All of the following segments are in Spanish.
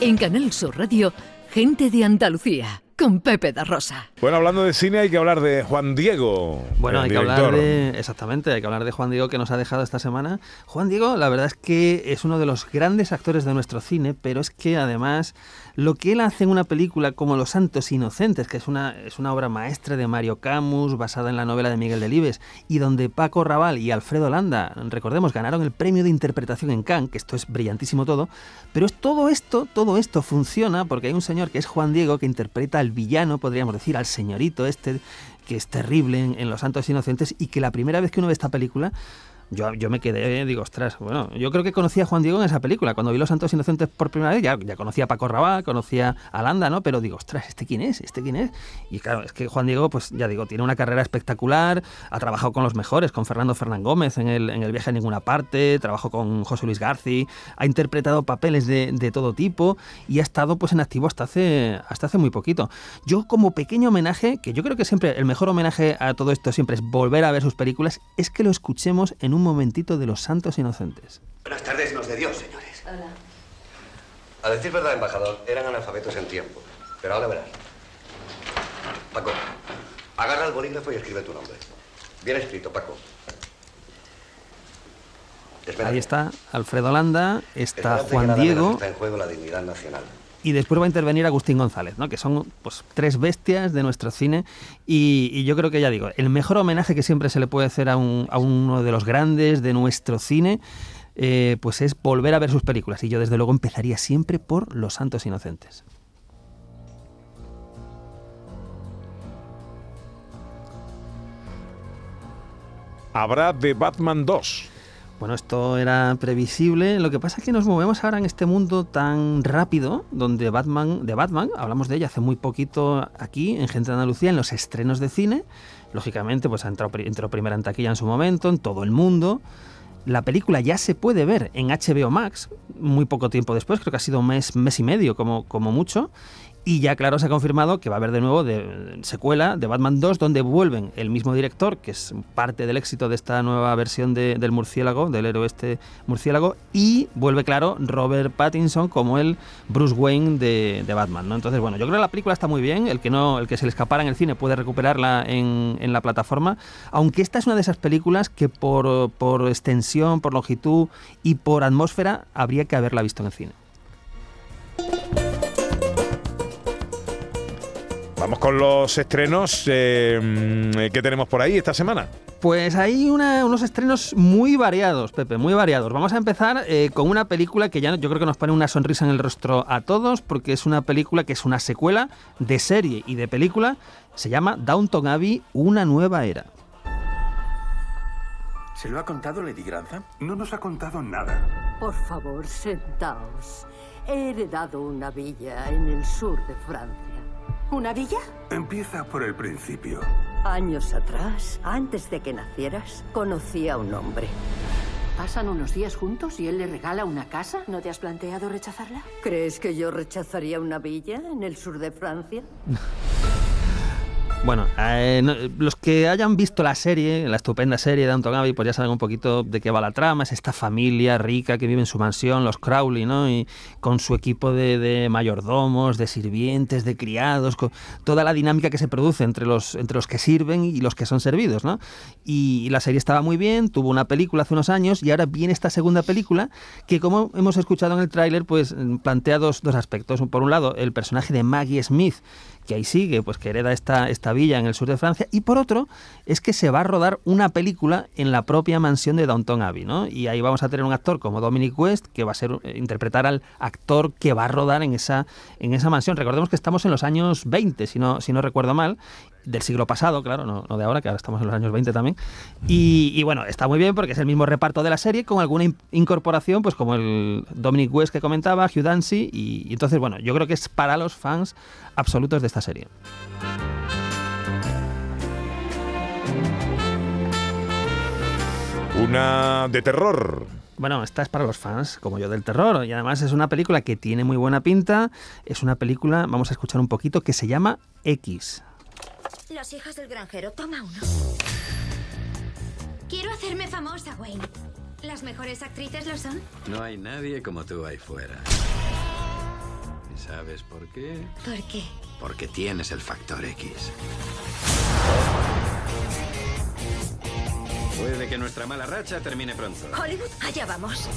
En Canal Sur Radio, Gente de Andalucía, con Pepe da Rosa. Bueno, hablando de cine hay que hablar de Juan Diego. Bueno, hay que hablar de. Exactamente, hay que hablar de Juan Diego que nos ha dejado esta semana. Juan Diego, la verdad es que es uno de los grandes actores de nuestro cine, pero es que además lo que él hace en una película como Los Santos Inocentes, que es una, es una obra maestra de Mario Camus, basada en la novela de Miguel Delibes, y donde Paco Raval y Alfredo Landa, recordemos, ganaron el premio de interpretación en Cannes, que esto es brillantísimo todo, pero es todo esto, todo esto funciona porque hay un señor que es Juan Diego que interpreta al villano, podríamos decir, al señorito este, que es terrible en, en Los Santos Inocentes, y que la primera vez que uno ve esta película, yo, yo me quedé, digo, ostras, bueno, yo creo que conocía a Juan Diego en esa película. Cuando vi Los Santos Inocentes por primera vez, ya, ya conocía a Paco Raval, conocía a Landa, ¿no? Pero digo, ostras, ¿este quién es? ¿Este quién es? Y claro, es que Juan Diego, pues ya digo, tiene una carrera espectacular, ha trabajado con los mejores, con Fernando Fernán Gómez en el, en el viaje a ninguna parte, trabajó con José Luis Garci, ha interpretado papeles de, de todo tipo y ha estado pues en activo hasta hace, hasta hace muy poquito. Yo como pequeño homenaje, que yo creo que siempre el mejor homenaje a todo esto siempre es volver a ver sus películas, es que lo escuchemos en un momentito de Los Santos Inocentes. Buenas tardes, nos de Dios, señores. Hola. A decir verdad, embajador, eran analfabetos en tiempo. Pero ahora verás. Paco, agarra el bolígrafo y escribe tu nombre. Bien escrito, Paco. Ahí está Alfredo Landa, está Espérate Juan Diego Está en juego la dignidad nacional. Y después va a intervenir Agustín González, ¿no? que son pues, tres bestias de nuestro cine y, yo creo que ya digo, el mejor homenaje que siempre se le puede hacer a, un- a uno de los grandes de nuestro cine eh, pues es volver a ver sus películas y yo desde luego empezaría siempre por Los Santos Inocentes. Habrá de Batman 2. Bueno, esto era previsible. Lo que pasa es que nos movemos ahora en este mundo tan rápido, donde Batman, de Batman, hablamos de ella hace muy poquito aquí, en Gente de Andalucía, en los estrenos de cine. Lógicamente, pues ha entrado, entró primera en taquilla en su momento, en todo el mundo. La película ya se puede ver en HBO Max, muy poco tiempo después, creo que ha sido un mes, mes y medio como, como mucho. Y ya, claro, se ha confirmado que va a haber de nuevo secuela de Batman 2, donde vuelven el mismo director, que es parte del éxito de esta nueva versión de- del murciélago, del héroe este murciélago, y vuelve, claro, Robert Pattinson como el Bruce Wayne de, de Batman. ¿no? Entonces, bueno, yo creo que la película está muy bien, el que, no, el que se le escapara en el cine puede recuperarla en, en la plataforma, aunque esta es una de esas películas que por, por extensión, por longitud y por atmósfera habría que haberla visto en el cine. Vamos con los estrenos eh, que tenemos por ahí esta semana. Pues hay una- unos estrenos muy variados, Pepe, muy variados. Vamos a empezar eh, con una película que ya yo creo que nos pone una sonrisa en el rostro a todos, porque es una película que es una secuela de serie y de película. Se llama Downton Abbey, una nueva era. ¿Se lo ha contado Lady Grantham? No nos ha contado nada. Por favor, sentaos. He heredado una villa en el sur de Francia. ¿Una villa? Empieza por el principio. Años atrás, antes de que nacieras, conocí a un hombre. ¿Pasan unos días juntos y él le regala una casa? ¿No te has planteado rechazarla? ¿Crees que yo rechazaría una villa en el sur de Francia? Bueno, eh, los que hayan visto la serie, la estupenda serie de Downton Abbey, pues ya saben un poquito de qué va la trama. Es esta familia rica que vive en su mansión, los Crowley, ¿no? Y con su equipo de, mayordomos, de sirvientes, de criados, con toda la dinámica que se produce entre los, entre los que sirven y los que son servidos, ¿no? Y, la serie estaba muy bien, tuvo una película hace unos años y ahora viene esta segunda película que, como hemos escuchado en el tráiler, pues plantea dos, dos aspectos. Por un lado, el personaje de Maggie Smith, que ahí sigue, pues que hereda esta, esta en el sur de Francia, y por otro es que se va a rodar una película en la propia mansión de Downton Abbey, ¿no? Y ahí vamos a tener un actor como Dominic West, que va a ser eh, interpretar al actor que va a rodar en esa, en esa mansión. Recordemos que estamos en los años 20, si no, si no recuerdo mal, del siglo pasado, claro, no, no de ahora, que ahora estamos en los años 20 también. Y, bueno, está muy bien porque es el mismo reparto de la serie, con alguna in- incorporación, pues como el Dominic West que comentaba, Hugh Dancy, y, y entonces, bueno, yo creo que es para los fans absolutos de esta serie. Una de terror. Bueno, esta es para los fans, como yo, del terror. Y además es una película que tiene muy buena pinta. Es una película, vamos a escuchar un poquito, que se llama X. Las hijas del granjero, toma uno. Quiero hacerme famosa, Wayne. ¿Las mejores actrices lo son? No hay nadie como tú ahí fuera. ¿Sabes por qué? ¿Por qué? Porque tienes el factor X. Puede que nuestra mala racha termine pronto. Hollywood, allá vamos.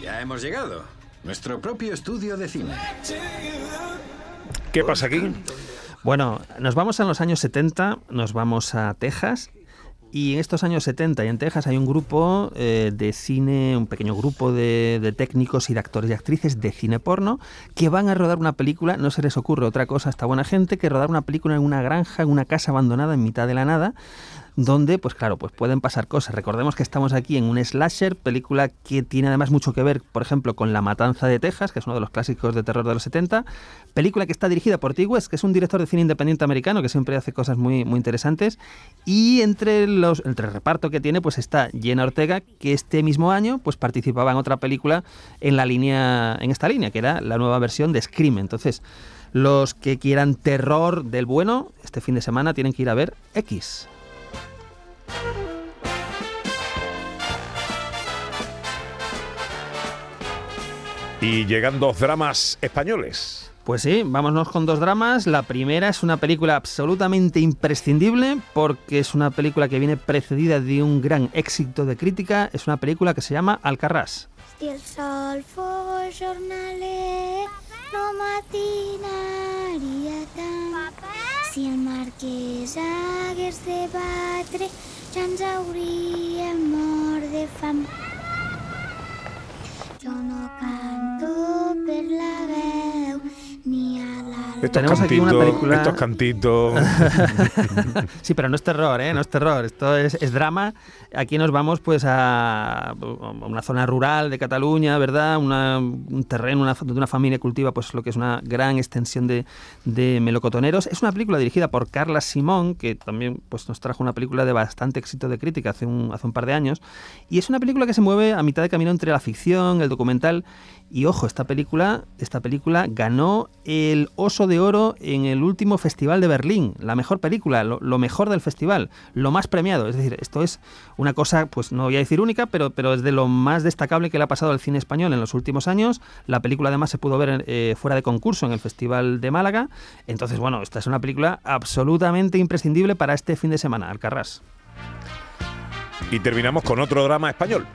Ya hemos llegado. Nuestro propio estudio de cine. ¿Qué pasa aquí? Bueno, nos vamos a los años 70, nos vamos a Texas. Y en estos años 70 y en Texas hay un grupo eh, de cine, un pequeño grupo de, de técnicos y de actores y actrices de cine porno que van a rodar una película, no se les ocurre otra cosa a esta buena gente que rodar una película en una granja, en una casa abandonada en mitad de la nada, donde, pues claro, pues pueden pasar cosas. Recordemos que estamos aquí en un slasher, película que tiene además mucho que ver, por ejemplo, con La Matanza de Texas, que es uno de los clásicos de terror de los 70, película que está dirigida por T. Que es un director de cine independiente americano que siempre hace cosas muy, muy interesantes, y entre los entre el reparto que tiene, pues está Jenna Ortega, que este mismo año pues participaba en otra película en la línea, en esta línea, que era la nueva versión de Scream. Entonces, los que quieran terror del bueno, este fin de semana tienen que ir a ver X. Y llegan dos dramas españoles. Pues sí, vámonos con dos dramas. La primera es una película absolutamente imprescindible porque es una película que viene precedida de un gran éxito de crítica. Es una película que se llama Alcarràs. Si el sol jornaler, no matinaria tant. Si el marquès hagués de batre, ja ens hauríem mort de fam. Jo no canto per la veu. Estos Tenemos aquí cantitos, una película- estos cantitos. sí, pero no es terror, ¿eh? No es terror. Esto es, es drama. Aquí nos vamos pues a una zona rural de Cataluña, ¿verdad? Una- un terreno una, donde una familia cultiva pues lo que es una gran extensión de, de melocotoneros. Es una película dirigida por Carla Simón, que también pues nos trajo una película de bastante éxito de crítica hace un, hace un par de años. Y es una película que se mueve a mitad de camino entre la ficción, el documental. Y ojo, esta película, esta película ganó el Oso de Oro en el último festival de Berlín. La mejor película, lo, mejor del festival, lo más premiado. Es decir, esto es una cosa, pues no voy a decir única, pero, pero es de lo más destacable que le ha pasado al cine español en los últimos años. La película además se pudo ver eh, fuera de concurso en el Festival de Málaga. Entonces, bueno, esta es una película absolutamente imprescindible para este fin de semana, Alcarrás. Y terminamos con otro drama español.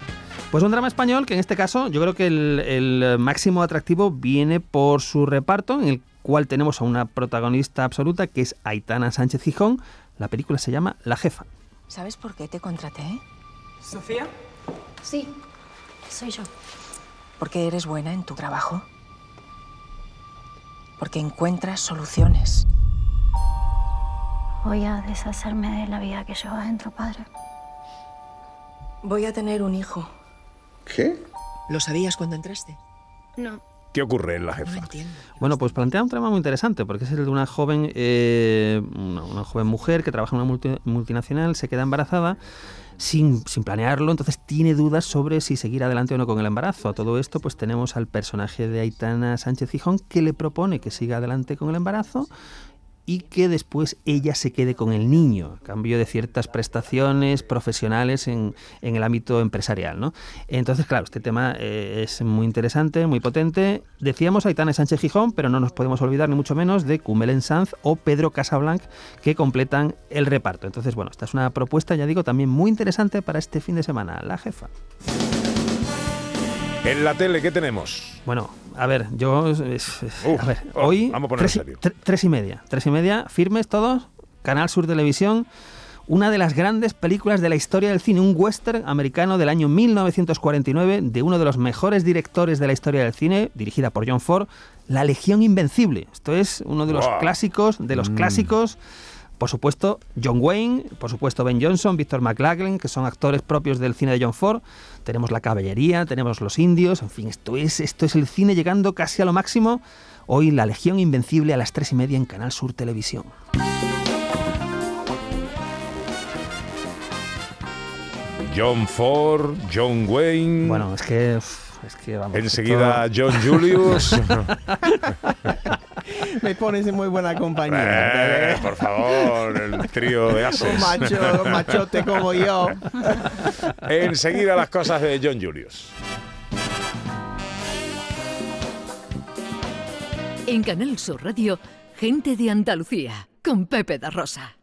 Pues un drama español que en este caso yo creo que el, el máximo atractivo viene por su reparto, en el cual tenemos a una protagonista absoluta que es Aitana Sánchez Gijón. La película se llama La Jefa. ¿Sabes por qué te contraté? ¿Sofía? Sí, soy yo. Porque eres buena en tu trabajo. Porque encuentras soluciones. Voy a deshacerme de la vida que llevo adentro, padre. Voy a tener un hijo. ¿Qué? ¿Lo sabías cuando entraste? No. ¿Qué ocurre en la jefa? Bueno, pues plantea un tema muy interesante, porque es el de una joven, eh, una, una joven mujer que trabaja en una multi- multinacional, se queda embarazada sin, sin planearlo, entonces tiene dudas sobre si seguir adelante o no con el embarazo. A todo esto, pues tenemos al personaje de Aitana Sánchez Gijón que le propone que siga adelante con el embarazo y que después ella se quede con el niño, a cambio de ciertas prestaciones profesionales en, el ámbito empresarial. ¿no? Entonces, claro, este tema eh, es muy interesante, muy potente. Decíamos Aitana Sánchez Gijón, pero no nos podemos olvidar ni mucho menos de Cumelen Sanz o Pedro Casablanc, que completan el reparto. Entonces, bueno, esta es una propuesta, ya digo, también muy interesante para este fin de semana. La jefa. En la tele, ¿qué tenemos? Bueno, a ver, yo. es- es- Uf, a ver, oh, hoy. vamos a ponerlo tres, y- serio. tre- tres y media. Tres y media, firmes todos. Canal Sur Televisión. Una de las grandes películas de la historia del cine, un western americano del año 1949 de uno de los mejores directores de la historia del cine, dirigida por John Ford, La Legión Invencible. Esto es uno de los clásicos, de los Mm. clásicos. Por supuesto, John Wayne, por supuesto Ben Johnson, Víctor McLaglen, que son actores propios del cine de John Ford. Tenemos la caballería, tenemos los indios, en fin, esto es, esto es el cine llegando casi a lo máximo. Hoy la Legión Invencible a las tres y media en Canal Sur Televisión. John Ford, John Wayne. Bueno, es que, es que vamos. Enseguida John Julius. Me pones en muy buena compañía. Eh, por favor, el trío de ases. Un macho, un machote como yo. Enseguida las cosas de John Julius. En Canal Sur Radio, Gente de Andalucía, con Pepe da Rosa.